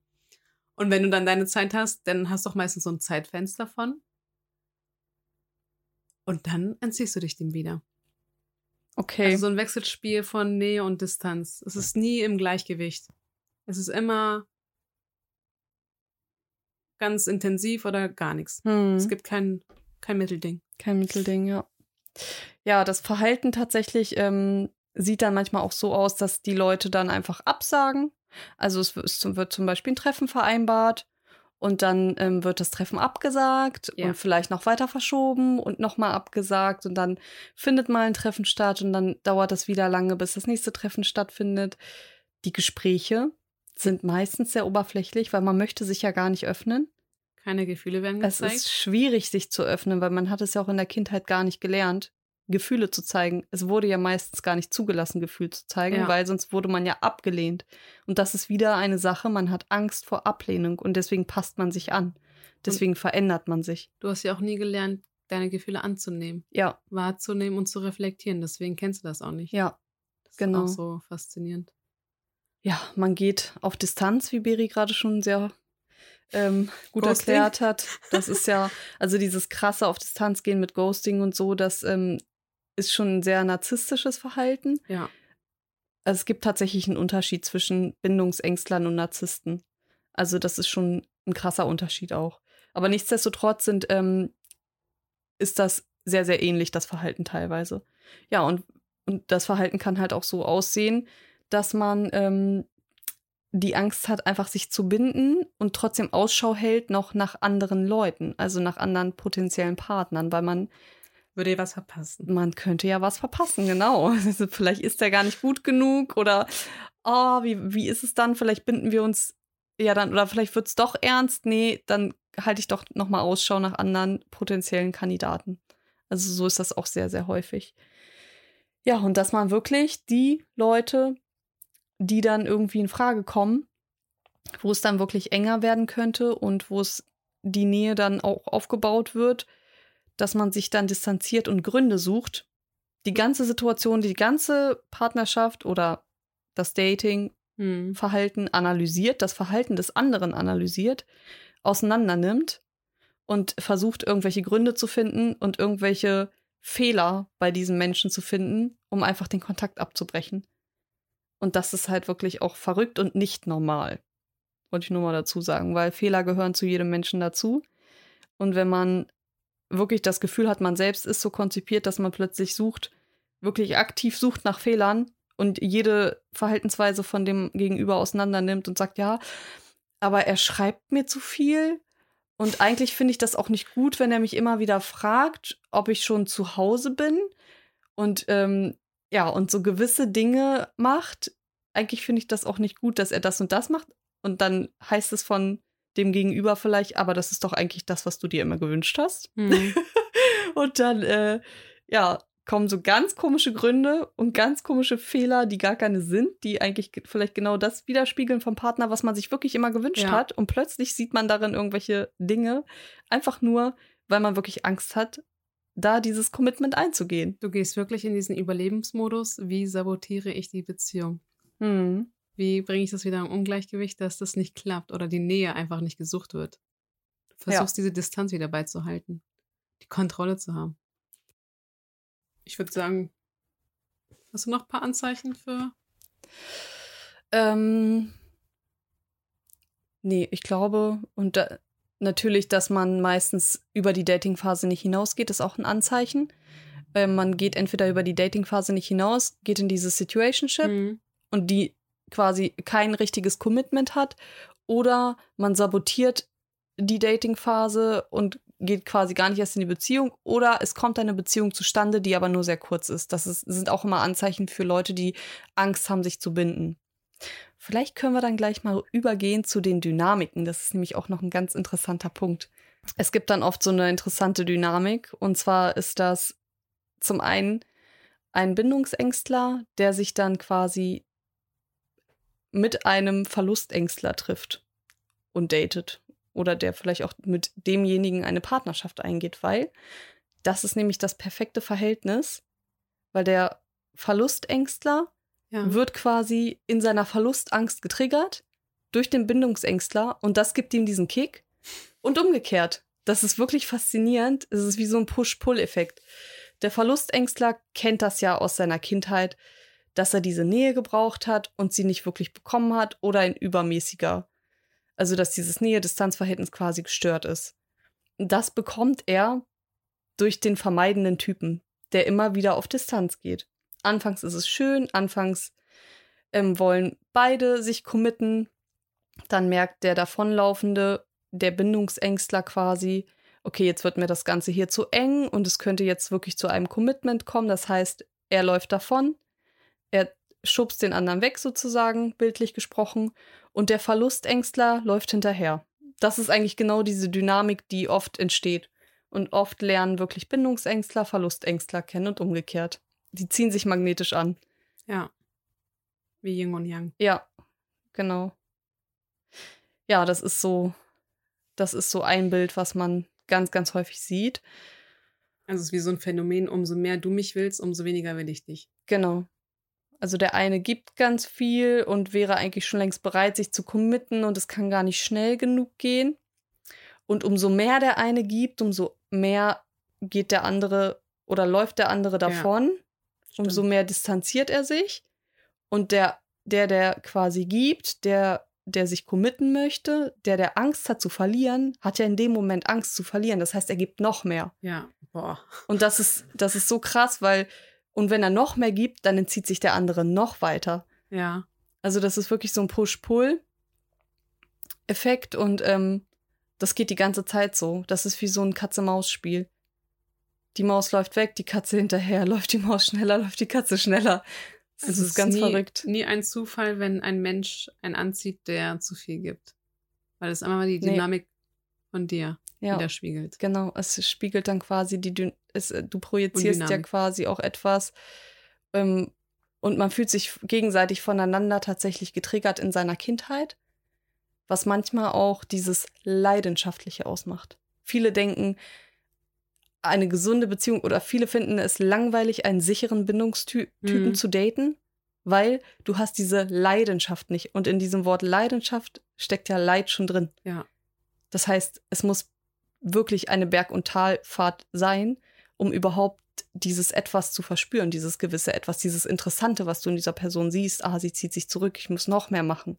[SPEAKER 2] und wenn du dann deine Zeit hast, dann hast du auch meistens so ein Zeitfenster von. Und dann entziehst du dich dem wieder.
[SPEAKER 1] Okay.
[SPEAKER 2] Also so ein Wechselspiel von Nähe und Distanz. Es ist nie im Gleichgewicht. Es ist immer ganz intensiv oder gar nichts.
[SPEAKER 1] Hm.
[SPEAKER 2] Es gibt kein, kein Mittelding.
[SPEAKER 1] Kein Mittelding, ja. Ja, das Verhalten tatsächlich ähm, sieht dann manchmal auch so aus, dass die Leute dann einfach absagen. Also es wird, es wird zum Beispiel ein Treffen vereinbart und dann ähm, wird das Treffen abgesagt
[SPEAKER 2] Ja.
[SPEAKER 1] und vielleicht noch weiter verschoben und nochmal abgesagt und dann findet mal ein Treffen statt und dann dauert das wieder lange, bis das nächste Treffen stattfindet. Die Gespräche sind meistens sehr oberflächlich, weil man möchte sich ja gar nicht öffnen.
[SPEAKER 2] Keine Gefühle werden
[SPEAKER 1] Es
[SPEAKER 2] gezeigt.
[SPEAKER 1] ist schwierig, sich zu öffnen, weil man hat es ja auch in der Kindheit gar nicht gelernt, Gefühle zu zeigen. Es wurde ja meistens gar nicht zugelassen, Gefühle zu zeigen,
[SPEAKER 2] Ja.
[SPEAKER 1] weil sonst wurde man ja abgelehnt. Und das ist wieder eine Sache, man hat Angst vor Ablehnung und deswegen passt man sich an. Deswegen verändert man sich.
[SPEAKER 2] du hast ja auch nie gelernt, deine Gefühle anzunehmen,
[SPEAKER 1] Ja,
[SPEAKER 2] wahrzunehmen und zu reflektieren. Deswegen kennst du das auch nicht.
[SPEAKER 1] ja,
[SPEAKER 2] das
[SPEAKER 1] genau.
[SPEAKER 2] ist auch so faszinierend.
[SPEAKER 1] ja, man geht auf Distanz, wie Beri gerade schon sehr ähm, gut
[SPEAKER 2] Ghosting.
[SPEAKER 1] erklärt hat. Das ist ja, also dieses krasse auf Distanz gehen mit Ghosting und so, das ähm, ist schon ein sehr narzisstisches Verhalten.
[SPEAKER 2] Ja.
[SPEAKER 1] Also es gibt tatsächlich einen Unterschied zwischen Bindungsängstlern und Narzissten. Also das ist schon ein krasser Unterschied auch. Aber nichtsdestotrotz sind, ähm, ist das sehr, sehr ähnlich, das Verhalten teilweise. Ja, und, und das Verhalten kann halt auch so aussehen, dass man ähm, die Angst hat, einfach sich zu binden und trotzdem Ausschau hält noch nach anderen Leuten, also nach anderen potenziellen Partnern, weil man
[SPEAKER 2] Würde ihr was verpassen?
[SPEAKER 1] man könnte ja was verpassen, genau. [laughs] Also vielleicht ist der gar nicht gut genug oder oh, wie, wie ist es dann? Vielleicht binden wir uns ja dann, oder vielleicht wird es doch ernst. Nee, dann halte ich doch nochmal Ausschau nach anderen potenziellen Kandidaten. Also so ist das auch sehr, sehr häufig. Ja, und dass man wirklich die Leute, die dann irgendwie in Frage kommen, wo es dann wirklich enger werden könnte und wo es die Nähe dann auch aufgebaut wird, dass man sich dann distanziert und Gründe sucht, die ganze Situation, die ganze Partnerschaft oder das Dating-Verhalten
[SPEAKER 2] Hm.
[SPEAKER 1] analysiert, das Verhalten des anderen analysiert, auseinander nimmt und versucht, irgendwelche Gründe zu finden und irgendwelche Fehler bei diesem Menschen zu finden, um einfach den Kontakt abzubrechen. Und das ist halt wirklich auch verrückt und nicht normal. Wollte ich nur mal dazu sagen, weil Fehler gehören zu jedem Menschen dazu. Und wenn man wirklich das Gefühl hat, man selbst ist so konzipiert, dass man plötzlich sucht, wirklich aktiv sucht nach Fehlern und jede Verhaltensweise von dem Gegenüber auseinander nimmt und sagt, ja, aber er schreibt mir zu viel. Und eigentlich finde ich das auch nicht gut, wenn er mich immer wieder fragt, ob ich schon zu Hause bin. Und ähm, ja, und so gewisse Dinge macht. Eigentlich finde ich das auch nicht gut, dass er das und das macht. Und dann heißt es von dem Gegenüber vielleicht, aber das ist doch eigentlich das, was du dir immer gewünscht hast.
[SPEAKER 2] Hm. [laughs]
[SPEAKER 1] Und dann, äh, ja, kommen so ganz komische Gründe und ganz komische Fehler, die gar keine sind, die eigentlich ge- vielleicht genau das widerspiegeln vom Partner, was man sich wirklich immer gewünscht
[SPEAKER 2] Ja.
[SPEAKER 1] hat. Und plötzlich sieht man darin irgendwelche Dinge, einfach nur, weil man wirklich Angst hat, da dieses Commitment einzugehen.
[SPEAKER 2] Du gehst wirklich in diesen Überlebensmodus. Wie sabotiere ich die Beziehung?
[SPEAKER 1] Hm.
[SPEAKER 2] Wie bringe ich das wieder im Ungleichgewicht, dass das nicht klappt oder die Nähe einfach nicht gesucht wird? Du versuchst diese Distanz wieder beizuhalten, die Kontrolle zu haben. Ich würde sagen, hast du noch ein paar Anzeichen für?
[SPEAKER 1] Ähm, nee, ich glaube, und da, natürlich, dass man meistens über die Datingphase nicht hinausgeht, ist auch ein Anzeichen. Äh, man geht entweder über die Datingphase nicht hinaus, geht in diese Situationship
[SPEAKER 2] Hm.
[SPEAKER 1] und die quasi kein richtiges Commitment hat, oder man sabotiert die Datingphase und geht quasi gar nicht erst in die Beziehung, oder es kommt eine Beziehung zustande, die aber nur sehr kurz ist. Das ist, sind auch immer Anzeichen für Leute, die Angst haben, sich zu binden. Vielleicht können wir dann gleich mal übergehen zu den Dynamiken. Das ist nämlich auch noch ein ganz interessanter Punkt. es gibt dann oft so eine interessante Dynamik. Und zwar ist das zum einen ein Bindungsängstler, der sich dann quasi mit einem Verlustängstler trifft und datet. Oder der vielleicht auch mit demjenigen eine Partnerschaft eingeht, weil das ist nämlich das perfekte Verhältnis, weil der Verlustängstler ja. wird quasi in seiner Verlustangst getriggert durch den Bindungsängstler und das gibt ihm diesen Kick und umgekehrt. Das ist wirklich faszinierend. Es ist wie so ein Push-Pull-Effekt. Der Verlustängstler kennt das ja aus seiner Kindheit, dass er diese Nähe gebraucht hat und sie nicht wirklich bekommen hat oder ein übermäßiger, also dass dieses Nähe-Distanz-Verhältnis quasi gestört ist. Das bekommt er durch den vermeidenden Typen, der immer wieder auf Distanz geht. Anfangs ist es schön, anfangs ähm, wollen beide sich committen, dann merkt der davonlaufende, der Bindungsängstler quasi, okay, jetzt wird mir das Ganze hier zu eng und es könnte jetzt wirklich zu einem Commitment kommen. Das heißt, er läuft davon, er schubst den anderen weg sozusagen, bildlich gesprochen, und der Verlustängstler läuft hinterher. Das ist eigentlich genau diese Dynamik, die oft entsteht. Und oft lernen wirklich Bindungsängstler Verlustängstler kennen und umgekehrt. Die ziehen sich magnetisch an.
[SPEAKER 2] Ja. Wie Yin und Yang.
[SPEAKER 1] Ja, genau. Ja, das ist so, das ist so ein Bild, was man ganz, ganz häufig sieht.
[SPEAKER 2] Also es ist wie so ein Phänomen, umso mehr du mich willst, umso weniger will ich dich.
[SPEAKER 1] Genau. Also der eine gibt ganz viel und wäre eigentlich schon längst bereit, sich zu committen und es kann gar nicht schnell genug gehen. Und umso mehr der eine gibt, umso mehr geht der andere oder läuft der andere davon, ja, umso mehr distanziert er sich. Und der, der, der quasi gibt, der der sich committen möchte, der, der Angst hat zu verlieren, hat ja in dem Moment Angst zu verlieren. Das heißt, er gibt noch mehr.
[SPEAKER 2] Ja, boah.
[SPEAKER 1] Und das ist, das ist so krass, weil, und wenn er noch mehr gibt, dann entzieht sich der andere noch weiter.
[SPEAKER 2] Ja.
[SPEAKER 1] Also, das ist wirklich so ein Push-Pull-Effekt und ähm, das geht die ganze Zeit so. Das ist wie so ein Katze-Maus-Spiel. Die Maus läuft weg, die Katze hinterher, [laughs] läuft die Maus schneller, läuft die Katze schneller.
[SPEAKER 2] Das also ist, ist ganz nie, verrückt. Nie ein Zufall, wenn ein Mensch einen anzieht, der zu viel gibt. Weil es einmal die Dynamik nee. von dir ja, widerspiegelt.
[SPEAKER 1] Genau, es spiegelt dann quasi die Dün es, äh, du projizierst ja quasi auch etwas ähm, und man fühlt sich gegenseitig voneinander tatsächlich getriggert in seiner Kindheit, was manchmal auch dieses Leidenschaftliche ausmacht. Viele denken, eine gesunde Beziehung oder viele finden es langweilig, einen sicheren Bindungstypen mhm. zu daten, weil du hast diese Leidenschaft nicht. Und in diesem Wort Leidenschaft steckt ja Leid schon drin.
[SPEAKER 2] Ja.
[SPEAKER 1] Das heißt, es muss wirklich eine Berg- und Talfahrt sein, um überhaupt dieses etwas zu verspüren, dieses gewisse etwas, dieses Interessante, was du in dieser Person siehst. Ah, sie zieht sich zurück, ich muss noch mehr machen.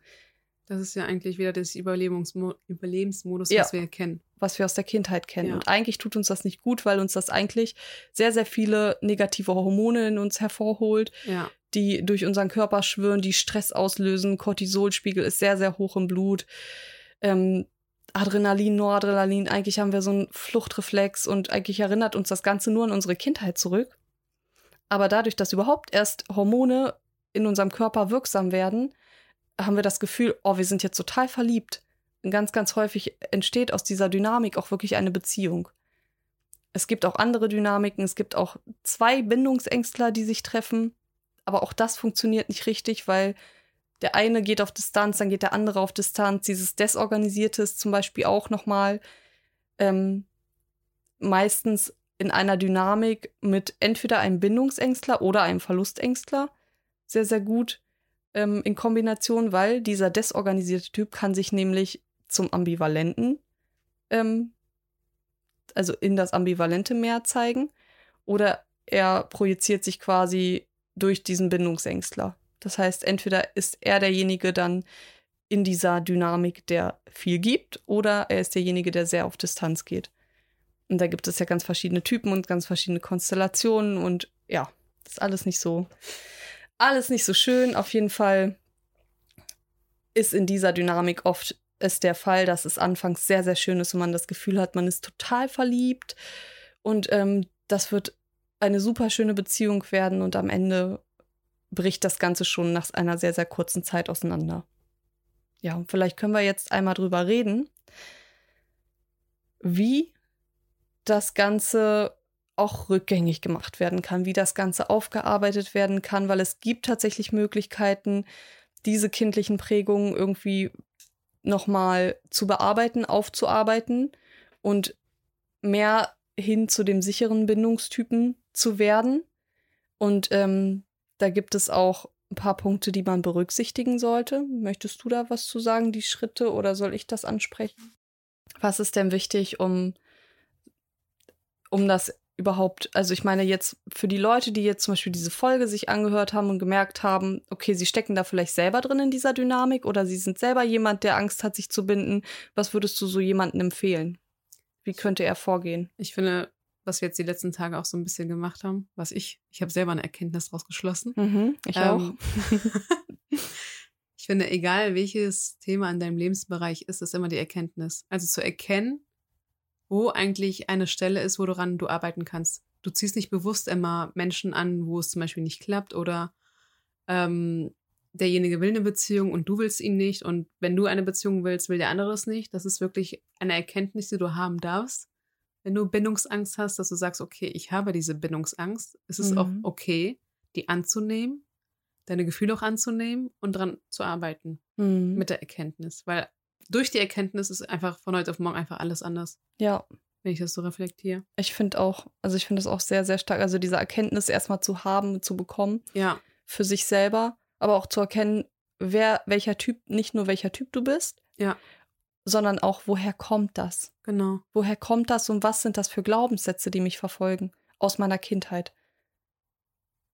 [SPEAKER 2] Das ist ja eigentlich wieder das Überlebensmo Überlebensmodus, ja, was wir kennen.
[SPEAKER 1] Was wir aus der Kindheit kennen. Ja. Und eigentlich tut uns das nicht gut, weil uns das eigentlich sehr, sehr viele negative Hormone in uns hervorholt,
[SPEAKER 2] ja.
[SPEAKER 1] die durch unseren Körper schwören, die Stress auslösen. Cortisolspiegel ist sehr, sehr hoch im Blut. Ähm, Adrenalin, Noradrenalin, eigentlich haben wir so einen Fluchtreflex und eigentlich erinnert uns das Ganze nur an unsere Kindheit zurück. Aber dadurch, dass überhaupt erst Hormone in unserem Körper wirksam werden, haben wir das Gefühl, oh, wir sind jetzt total verliebt. Ganz, ganz häufig entsteht aus dieser Dynamik auch wirklich eine Beziehung. Es gibt auch andere Dynamiken, es gibt auch zwei Bindungsängstler, die sich treffen, aber auch das funktioniert nicht richtig, weil der eine geht auf Distanz, dann geht der andere auf Distanz. Dieses Desorganisierte ist zum Beispiel auch nochmal ähm, meistens in einer Dynamik mit entweder einem Bindungsängstler oder einem Verlustängstler sehr, sehr gut ähm, in Kombination, weil dieser desorganisierte Typ kann sich nämlich zum Ambivalenten, ähm, also in das ambivalente Meer zeigen, oder er projiziert sich quasi durch diesen Bindungsängstler. Das heißt, entweder ist er derjenige dann in dieser Dynamik, der viel gibt, oder er ist derjenige, der sehr auf Distanz geht. Und da gibt es ja ganz verschiedene Typen und ganz verschiedene Konstellationen und ja, das ist alles nicht so alles nicht so schön. Auf jeden Fall ist in dieser Dynamik oft es der Fall, dass es anfangs sehr, sehr schön ist und man das Gefühl hat, man ist total verliebt. Und ähm, das wird eine super schöne Beziehung werden und am Ende bricht das Ganze schon nach einer sehr, sehr kurzen Zeit auseinander. Ja, und vielleicht können wir jetzt einmal drüber reden, wie das Ganze auch rückgängig gemacht werden kann, wie das Ganze aufgearbeitet werden kann, weil es gibt tatsächlich Möglichkeiten, diese kindlichen Prägungen irgendwie nochmal zu bearbeiten, aufzuarbeiten und mehr hin zu dem sicheren Bindungstypen zu werden. Und ähm, da gibt es auch ein paar Punkte, die man berücksichtigen sollte. Möchtest du da was zu sagen, die Schritte, oder soll ich das ansprechen? Was ist denn wichtig, um, um das überhaupt, also ich meine jetzt für die Leute, die jetzt zum Beispiel diese Folge sich angehört haben und gemerkt haben, okay, sie stecken da vielleicht selber drin in dieser Dynamik oder sie sind selber jemand, der Angst hat, sich zu binden, was würdest du so jemandem empfehlen? Wie könnte er vorgehen?
[SPEAKER 2] Ich finde, was wir jetzt die letzten Tage auch so ein bisschen gemacht haben, was ich, ich habe selber eine Erkenntnis daraus geschlossen.
[SPEAKER 1] Mhm, ich
[SPEAKER 2] Ähm,
[SPEAKER 1] auch. [laughs]
[SPEAKER 2] ich finde, egal welches Thema in deinem Lebensbereich ist, ist immer die Erkenntnis. Also zu erkennen, wo eigentlich eine Stelle ist, woran du arbeiten kannst. Du ziehst nicht bewusst immer Menschen an, wo es zum Beispiel nicht klappt oder ähm, derjenige will eine Beziehung und du willst ihn nicht und wenn du eine Beziehung willst, will der andere es nicht. Das ist wirklich eine Erkenntnis, die du haben darfst. Wenn du Bindungsangst hast, dass du sagst, okay, ich habe diese Bindungsangst, es ist auch
[SPEAKER 1] Mhm.
[SPEAKER 2] okay, die anzunehmen, deine Gefühle auch anzunehmen und dran zu arbeiten
[SPEAKER 1] Mhm.
[SPEAKER 2] mit der Erkenntnis. Weil durch die Erkenntnis ist einfach von heute auf morgen einfach alles anders,
[SPEAKER 1] Ja,
[SPEAKER 2] wenn ich das so reflektiere.
[SPEAKER 1] ich finde auch, also ich finde das auch sehr, sehr stark, also diese Erkenntnis erstmal zu haben, zu bekommen,
[SPEAKER 2] Ja,
[SPEAKER 1] für sich selber, aber auch zu erkennen, wer, welcher Typ, nicht nur welcher Typ du bist,
[SPEAKER 2] Ja.
[SPEAKER 1] Sondern auch, woher kommt das?
[SPEAKER 2] genau.
[SPEAKER 1] Woher kommt das und was sind das für Glaubenssätze, die mich verfolgen aus meiner Kindheit?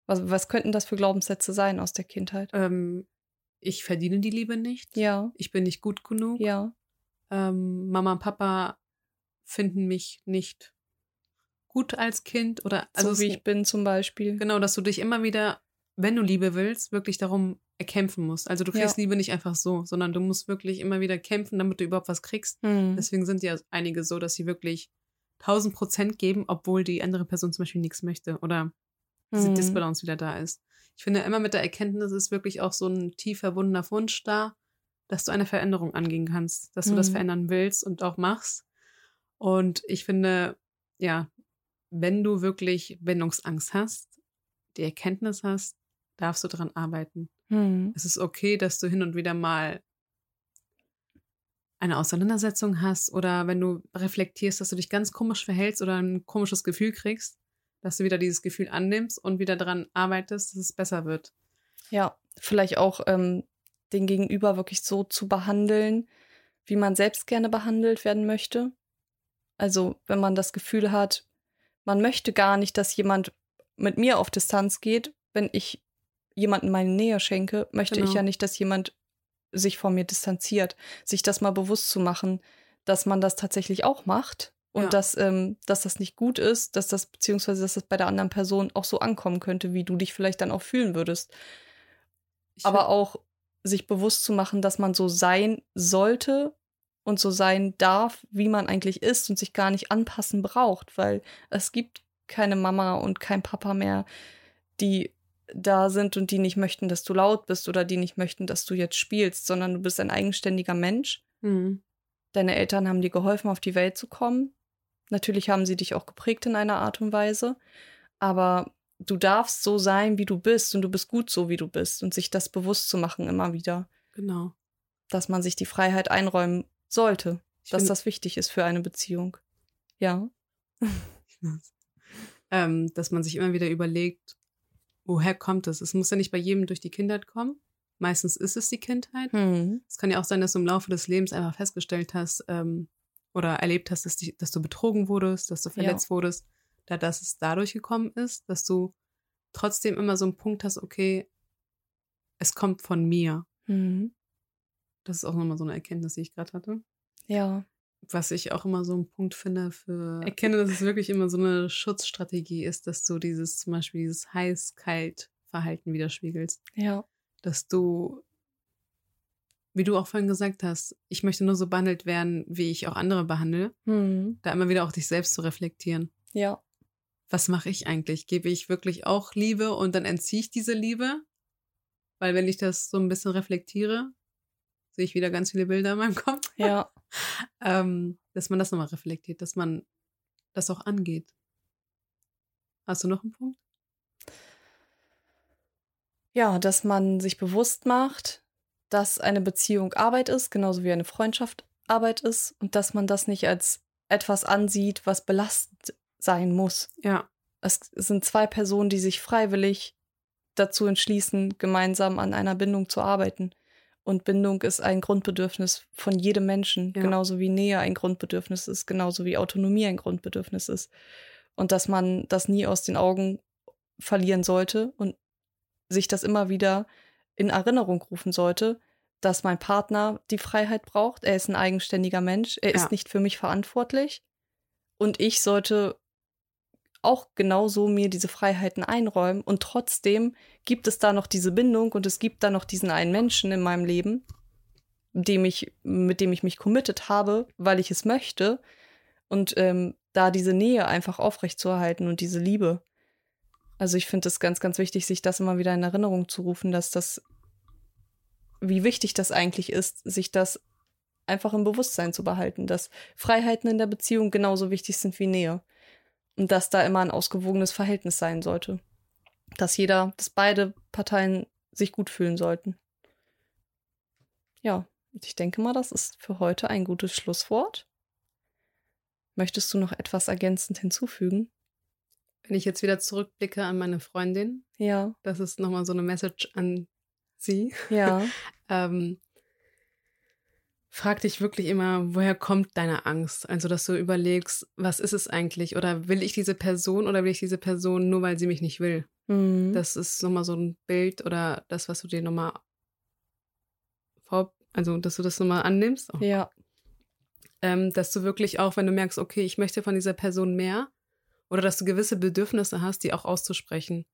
[SPEAKER 1] Was, was könnten das für Glaubenssätze sein aus der Kindheit?
[SPEAKER 2] Ähm, ich verdiene die Liebe nicht.
[SPEAKER 1] Ja,
[SPEAKER 2] Ich bin nicht gut genug.
[SPEAKER 1] ja,
[SPEAKER 2] Ähm, Mama und Papa finden mich nicht gut als Kind oder also
[SPEAKER 1] so wie ich bin zum Beispiel.
[SPEAKER 2] Genau, dass du dich immer wieder, wenn du Liebe willst, wirklich darum erkämpfen musst. Also du kriegst
[SPEAKER 1] Ja.
[SPEAKER 2] Liebe nicht einfach so, sondern du musst wirklich immer wieder kämpfen, damit du überhaupt was kriegst.
[SPEAKER 1] Hm.
[SPEAKER 2] Deswegen sind ja einige so, dass sie wirklich 1000 Prozent geben, obwohl die andere Person zum Beispiel nichts möchte oder diese
[SPEAKER 1] Hm.
[SPEAKER 2] Disbalance wieder da ist. Ich finde immer mit der Erkenntnis ist wirklich auch so ein tief verbundener Wunsch da, dass du eine Veränderung angehen kannst, dass du das
[SPEAKER 1] Mhm.
[SPEAKER 2] verändern willst und auch machst. Und ich finde, ja, wenn du wirklich Bindungsangst hast, die Erkenntnis hast, darfst du daran arbeiten.
[SPEAKER 1] Hm.
[SPEAKER 2] Es ist okay, dass du hin und wieder mal eine Auseinandersetzung hast oder wenn du reflektierst, dass du dich ganz komisch verhältst oder ein komisches Gefühl kriegst, dass du wieder dieses Gefühl annimmst und wieder daran arbeitest, dass es besser wird.
[SPEAKER 1] Ja, vielleicht auch ähm, den Gegenüber wirklich so zu behandeln, wie man selbst gerne behandelt werden möchte. Also, wenn man das Gefühl hat, man möchte gar nicht, dass jemand mit mir auf Distanz geht, wenn ich jemanden meine Nähe schenke, möchte ich
[SPEAKER 2] Genau.
[SPEAKER 1] ja nicht, dass jemand sich von mir distanziert. Sich das mal bewusst zu machen, dass man das tatsächlich auch macht und
[SPEAKER 2] Ja.
[SPEAKER 1] dass, ähm, dass das nicht gut ist, dass das, beziehungsweise dass das bei der anderen Person auch so ankommen könnte, wie du dich vielleicht dann auch fühlen würdest
[SPEAKER 2] Ich
[SPEAKER 1] aber auch sich bewusst zu machen, dass man so sein sollte und so sein darf, wie man eigentlich ist und sich gar nicht anpassen braucht, weil es gibt keine Mama und kein Papa mehr, die da sind und die nicht möchten, dass du laut bist oder die nicht möchten, dass du jetzt spielst, sondern du bist ein eigenständiger Mensch.
[SPEAKER 2] Mhm.
[SPEAKER 1] Deine Eltern haben dir geholfen, auf die Welt zu kommen. Natürlich haben sie dich auch geprägt in einer Art und Weise, aber du darfst so sein, wie du bist und du bist gut so, wie du bist und sich das bewusst zu machen immer wieder,
[SPEAKER 2] Genau.
[SPEAKER 1] dass man sich die Freiheit einräumen sollte,
[SPEAKER 2] Ich
[SPEAKER 1] dass das wichtig ist für eine Beziehung. Ja. [laughs]
[SPEAKER 2] ähm, dass man sich immer wieder überlegt, woher kommt es? Es muss ja nicht bei jedem durch die Kindheit kommen. Meistens ist es die Kindheit.
[SPEAKER 1] Hm.
[SPEAKER 2] Es kann ja auch sein, dass du im Laufe des Lebens einfach festgestellt hast ähm, oder erlebt hast, dass, dich, dass du betrogen wurdest, dass du verletzt wurdest, da dass es dadurch gekommen ist, dass du trotzdem immer so einen Punkt hast, okay, es kommt von mir.
[SPEAKER 1] Hm.
[SPEAKER 2] Das ist auch nochmal so eine Erkenntnis, die ich gerade hatte.
[SPEAKER 1] Ja.
[SPEAKER 2] Was ich auch immer so einen Punkt finde für erkenne, dass es wirklich immer so eine Schutzstrategie ist, dass du dieses zum Beispiel dieses heiß-kalt-Verhalten widerspiegelst.
[SPEAKER 1] Ja.
[SPEAKER 2] Dass du, wie du auch vorhin gesagt hast, ich möchte nur so behandelt werden, wie ich auch andere behandle,
[SPEAKER 1] Hm.
[SPEAKER 2] da immer wieder auch dich selbst zu reflektieren.
[SPEAKER 1] Ja.
[SPEAKER 2] Was mache ich eigentlich? Gebe ich wirklich auch Liebe und dann entziehe ich diese Liebe? Weil wenn ich das so ein bisschen reflektiere, sehe ich wieder ganz viele Bilder in meinem Kopf.
[SPEAKER 1] Ja. [laughs]
[SPEAKER 2] ähm, dass man das nochmal reflektiert, dass man das auch angeht. Hast du noch einen Punkt?
[SPEAKER 1] Ja, dass man sich bewusst macht, dass eine Beziehung Arbeit ist, genauso wie eine Freundschaft Arbeit ist und dass man das nicht als etwas ansieht, was belastend sein muss.
[SPEAKER 2] Ja.
[SPEAKER 1] Es sind zwei Personen, die sich freiwillig dazu entschließen, gemeinsam an einer Bindung zu arbeiten. Und Bindung ist ein Grundbedürfnis von jedem Menschen, ja. genauso wie Nähe ein Grundbedürfnis ist, genauso wie Autonomie ein Grundbedürfnis ist. Und dass man das nie aus den Augen verlieren sollte und sich das immer wieder in Erinnerung rufen sollte, dass mein Partner die Freiheit braucht. Er ist ein eigenständiger Mensch. Er ja. ist nicht für mich verantwortlich. Und ich sollte auch genauso mir diese Freiheiten einräumen. Und trotzdem gibt es da noch diese Bindung und es gibt da noch diesen einen Menschen in meinem Leben, dem ich, mit dem ich mich committed habe, weil ich es möchte. Und ähm, da diese Nähe einfach aufrechtzuerhalten und diese Liebe. Also ich finde es ganz, ganz wichtig, sich das immer wieder in Erinnerung zu rufen, dass das, wie wichtig das eigentlich ist, sich das einfach im Bewusstsein zu behalten, dass Freiheiten in der Beziehung genauso wichtig sind wie Nähe. Und dass da immer ein ausgewogenes Verhältnis sein sollte. Dass jeder, dass beide Parteien sich gut fühlen sollten. Ja, ich denke mal, das ist für heute ein gutes Schlusswort. Möchtest du noch etwas ergänzend hinzufügen?
[SPEAKER 2] Wenn ich jetzt wieder zurückblicke an meine Freundin,
[SPEAKER 1] ja.
[SPEAKER 2] das ist nochmal so eine Message an sie.
[SPEAKER 1] Ja. [laughs]
[SPEAKER 2] ähm, frag dich wirklich immer, woher kommt deine Angst? Also, dass du überlegst, was ist es eigentlich? Oder will ich diese Person oder will ich diese Person nur, weil sie mich nicht will? Mhm. Das ist nochmal so ein Bild oder das, was du dir nochmal vor, also, dass du das nochmal annimmst.
[SPEAKER 1] Oh. Ja.
[SPEAKER 2] Ähm, dass du wirklich auch, wenn du merkst, okay, ich möchte von dieser Person mehr, oder dass du gewisse Bedürfnisse hast, die auch auszusprechen.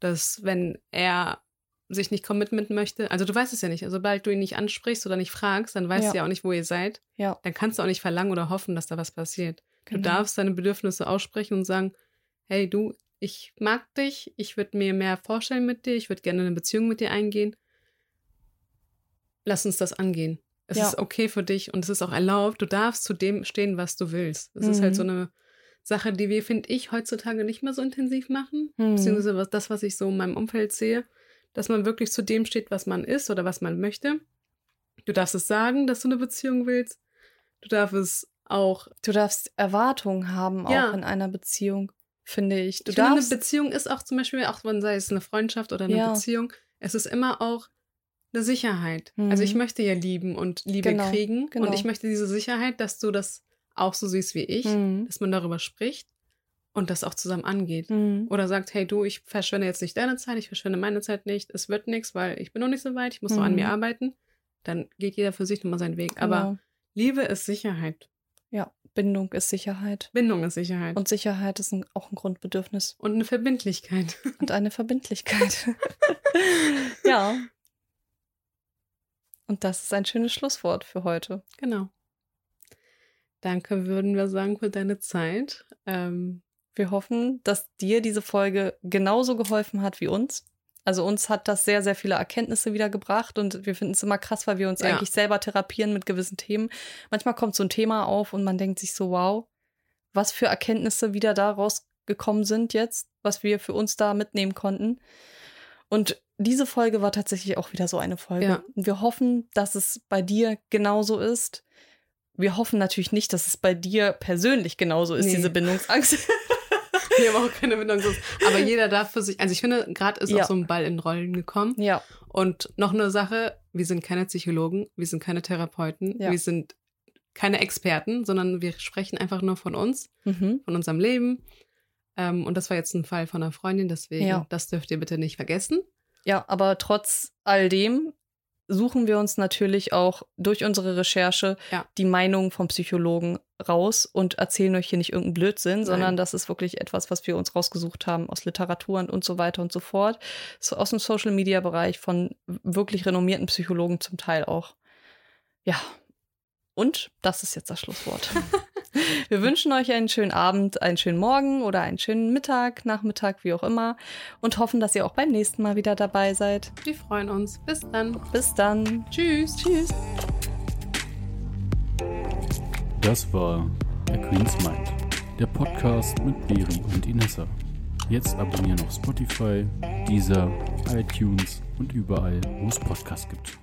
[SPEAKER 2] Dass, wenn er sich nicht commitment möchte. Also du weißt es ja nicht. Also, sobald du ihn nicht ansprichst oder nicht fragst, dann weißt ja. du ja auch nicht, wo ihr seid.
[SPEAKER 1] Ja.
[SPEAKER 2] Dann kannst du auch nicht verlangen oder hoffen, dass da was passiert. Genau. Du darfst deine Bedürfnisse aussprechen und sagen, hey du, ich mag dich, ich würde mir mehr vorstellen mit dir, ich würde gerne eine Beziehung mit dir eingehen. Lass uns das angehen. Es ja. ist okay für dich und es ist auch erlaubt. Du darfst zu dem stehen, was du willst. Es mhm. ist halt so mhm. eine Sache, die wir, finde ich, heutzutage nicht mehr so intensiv machen. Mhm. Beziehungsweise was, das, was ich so in meinem Umfeld sehe dass man wirklich zu dem steht, was man ist oder was man möchte. Du darfst es sagen, dass du eine Beziehung willst. Du darfst es auch.
[SPEAKER 1] Du darfst Erwartungen haben auch ja. in einer Beziehung, finde ich.
[SPEAKER 2] Du ich darfst. Finde, eine Beziehung ist auch zum Beispiel, auch wenn sei es eine Freundschaft oder eine ja. Beziehung, es ist immer auch eine Sicherheit. Mhm. Also ich mhm. möchte ja lieben und Liebe genau, kriegen. Genau. Und ich möchte diese Sicherheit, dass du das auch so siehst wie ich, mhm. dass man darüber spricht und das auch zusammen angeht. Mhm. Oder sagt, hey du, ich verschwende jetzt nicht deine Zeit, ich verschwende meine Zeit nicht, es wird nichts, weil ich bin noch nicht so weit, ich muss mhm. noch an mir mhm. arbeiten. Dann geht jeder für sich nochmal seinen Weg. Genau. Aber Liebe ist Sicherheit.
[SPEAKER 1] Ja, Bindung ist Sicherheit.
[SPEAKER 2] Bindung ist Sicherheit.
[SPEAKER 1] Und Sicherheit ist ein, auch ein Grundbedürfnis.
[SPEAKER 2] Und eine Verbindlichkeit. [laughs]
[SPEAKER 1] Und eine Verbindlichkeit. [laughs] ja. Und das ist ein schönes Schlusswort für heute.
[SPEAKER 2] Genau. Danke, würden wir sagen, für deine Zeit. Ähm,
[SPEAKER 1] wir hoffen, dass dir diese Folge genauso geholfen hat wie uns. Also uns hat das sehr, sehr viele Erkenntnisse wieder gebracht und wir finden es immer krass, weil wir uns ja. eigentlich selber therapieren mit gewissen Themen. Manchmal kommt so ein Thema auf und man denkt sich so, wow, was für Erkenntnisse wieder daraus gekommen sind jetzt, was wir für uns da mitnehmen konnten. Und diese Folge war tatsächlich auch wieder so eine Folge. Ja. Wir hoffen, dass es bei dir genauso ist. Wir hoffen natürlich nicht, dass es bei dir persönlich genauso ist, nee. diese Bindungsangst. [laughs] [laughs]
[SPEAKER 2] Wir haben auch keine Bindungsangst. Aber jeder darf für sich, also ich finde, gerade ist ja. auch so ein Ball in Rollen gekommen.
[SPEAKER 1] Ja.
[SPEAKER 2] Und noch eine Sache, wir sind keine Psychologen, wir sind keine Therapeuten, ja. wir sind keine Experten, sondern wir sprechen einfach nur von uns, mhm. von unserem Leben. Ähm, und das war jetzt ein Fall von einer Freundin, deswegen, ja. das dürft ihr bitte nicht vergessen.
[SPEAKER 1] Ja, aber trotz all dem suchen wir uns natürlich auch durch unsere Recherche ja. die Meinung vom Psychologen raus und erzählen euch hier nicht irgendeinen Blödsinn, Nein. sondern das ist wirklich etwas, was wir uns rausgesucht haben aus Literaturen und so weiter und so fort. So aus dem Social Media Bereich von wirklich renommierten Psychologen zum Teil auch. Ja. Und das ist jetzt das Schlusswort. [laughs] Wir wünschen euch einen schönen Abend, einen schönen Morgen oder einen schönen Mittag, Nachmittag, wie auch immer. Und hoffen, dass ihr auch beim nächsten Mal wieder dabei seid.
[SPEAKER 2] Wir freuen uns. Bis dann.
[SPEAKER 1] Bis dann.
[SPEAKER 2] Tschüss.
[SPEAKER 1] Tschüss.
[SPEAKER 3] Das war A Queen's Mind, der Podcast mit Beri und Inessa. Jetzt abonnieren auf Spotify, Deezer, iTunes und überall, wo es Podcasts gibt.